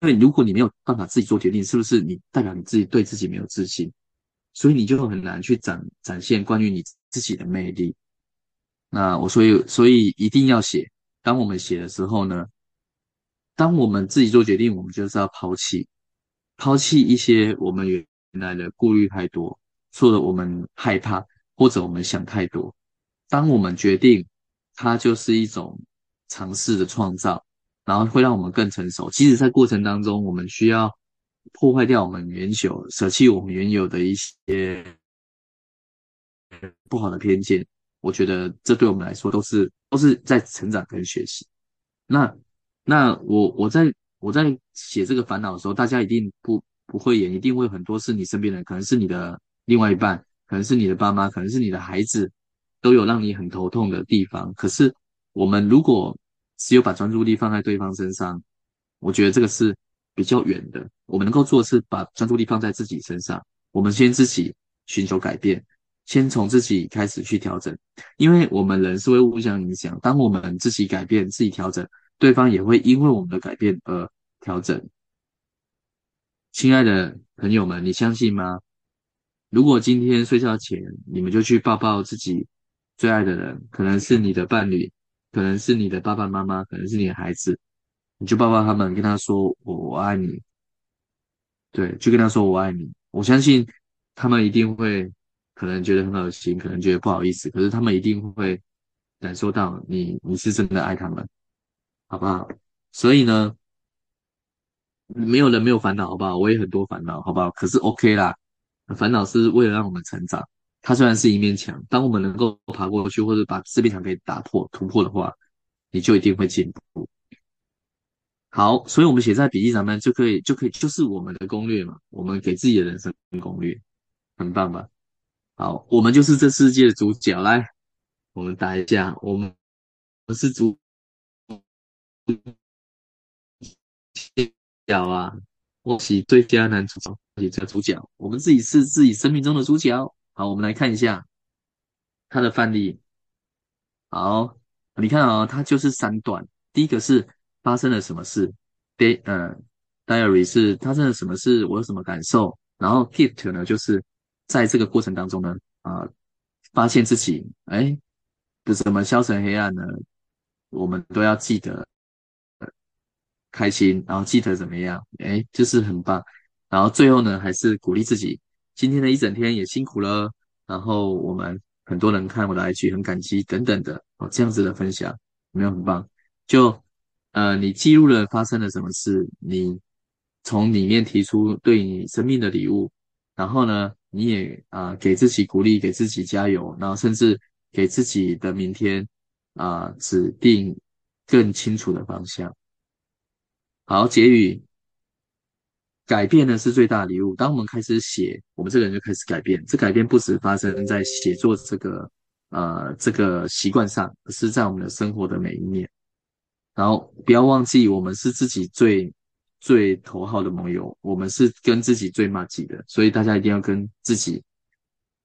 因为如果你没有办法自己做决定，是不是你代表你自己对自己没有自信？所以你就很难去展展现关于你自己的魅力。那我所以所以一定要写。当我们写的时候呢，当我们自己做决定，我们就是要抛弃，抛弃一些我们原来的顾虑太多，说的我们害怕或者我们想太多。当我们决定，它就是一种。尝试的创造，然后会让我们更成熟。即使在过程当中，我们需要破坏掉我们原有、舍弃我们原有的一些不好的偏见，我觉得这对我们来说都是都是在成长跟学习。那那我我在我在写这个烦恼的时候，大家一定不不会演，一定会很多是你身边人，可能是你的另外一半，可能是你的爸妈，可能是你的孩子，都有让你很头痛的地方。可是我们如果只有把专注力放在对方身上，我觉得这个是比较远的。我们能够做的是把专注力放在自己身上，我们先自己寻求改变。先从自己开始去调整，因为我们人是会互相影响。当我们自己改变、自己调整，对方也会因为我们的改变而调整。亲爱的朋友们，你相信吗？如果今天睡觉前，你们就去抱抱自己最爱的人，可能是你的伴侣，可能是你的爸爸妈妈，可能是你的孩子，你就抱抱他们，跟他说我我爱你。对，就跟他说我爱你。我相信他们一定会。可能觉得很恶心，可能觉得不好意思，可是他们一定会感受到你，你是真的爱他们，好不好？所以呢，没有人没有烦恼，好不好？我也很多烦恼，好不好？可是 OK 啦，烦恼是为了让我们成长。它虽然是一面墙，当我们能够爬过去，或者把这面墙给打破、突破的话，你就一定会进步。好，所以我们写在笔记上面就可以，就可以，就是我们的攻略嘛，我们给自己的人生攻略，很棒吧？好，我们就是这世界的主角。来，我们打一下，我们我们是主角啊！恭喜最佳男主角，恭喜这个主角。我们自己是自己生命中的主角。好，我们来看一下他的范例。好，你看啊、哦，他就是三段。第一个是发生了什么事，day 呃，diary 是发生了什么事，我有什么感受。然后 gift 呢，就是。在这个过程当中呢，啊、发现自己哎，怎么消沉黑暗呢？我们都要记得，呃，开心，然后记得怎么样？哎，就是很棒。然后最后呢，还是鼓励自己，今天的一整天也辛苦了。然后我们很多人看我的 IG 很感激等等的哦，这样子的分享有没有很棒？就呃，你记录了发生了什么事，你从里面提出对你生命的礼物，然后呢？你也啊、给自己鼓励，给自己加油，然后甚至给自己的明天啊、指定更清楚的方向。好，结语，改变呢是最大的礼物。当我们开始写，我们这个人就开始改变。这改变不只发生在写作这个呃这个习惯上，是在我们的生活的每一面。然后不要忘记，我们是自己最。最头号的盟友，我们是跟自己最麻吉的，所以大家一定要跟自己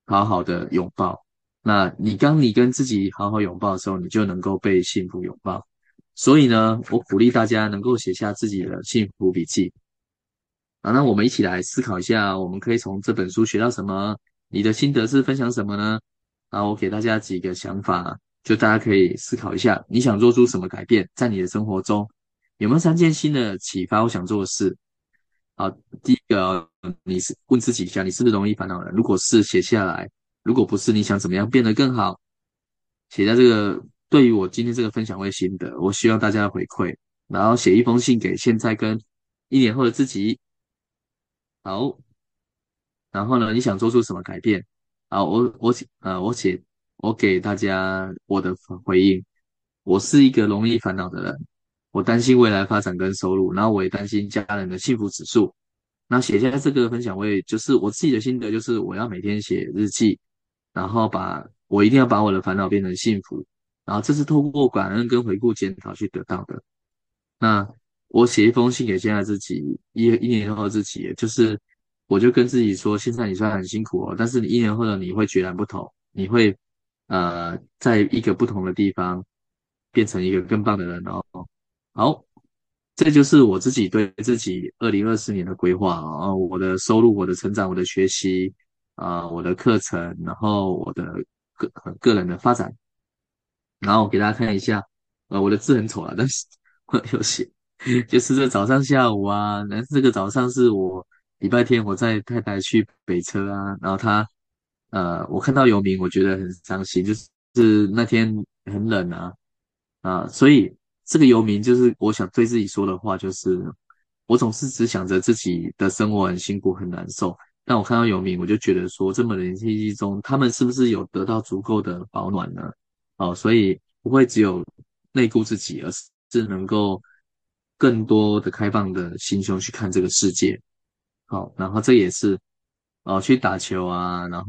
好好的拥抱。那你当你跟自己好好拥抱的时候，你就能够被幸福拥抱。所以呢，我鼓励大家能够写下自己的幸福笔记。好，那我们一起来思考一下，我们可以从这本书学到什么？你的心得是分享什么呢？啊，我给大家几个想法，就大家可以思考一下，你想做出什么改变在你的生活中？有没有三件新的启发？我想做的事。好，第一个，你是问自己一下，你是不是容易烦恼的？如果是，写下来；如果不是，你想怎么样变得更好？写在这个对于我今天这个分享会心得，我希望大家回馈，然后写一封信给现在跟一年后的自己。好，然后呢，你想做出什么改变？好，我我呃，我写我给大家我的回应。我是一个容易烦恼的人。我担心未来发展跟收入，然后我也担心家人的幸福指数。那写下这个分享会，就是我自己的心得，就是我要每天写日记，然后把我一定要把我的烦恼变成幸福，然后这是透过感恩跟回顾检讨去得到的。那我写一封信给现在自己，一一年后的自己，就是我就跟自己说，现在你虽然很辛苦哦，但是你一年后的你会截然不同，你会呃在一个不同的地方变成一个更棒的人哦。好，这就是我自己对自己二零二四年的规划啊！我的收入、我的成长、我的学习啊、我的课程，然后我的个个人的发展，然后我给大家看一下，呃，我的字很丑啊，但是 [LAUGHS] 我有写，[LAUGHS] 就是这早上、下午啊，那这个早上是我礼拜天我在太太去北车啊，然后他呃，我看到游民，我觉得很伤心，就是是那天很冷啊啊，所以。这个游民就是我想对自己说的话，就是我总是只想着自己的生活很辛苦很难受，但我看到游民，我就觉得说，这么冷天气中，他们是不是有得到足够的保暖呢？哦，所以不会只有内顾自己，而是能够更多的开放的心胸去看这个世界。好，然后这也是，哦，去打球啊，然后。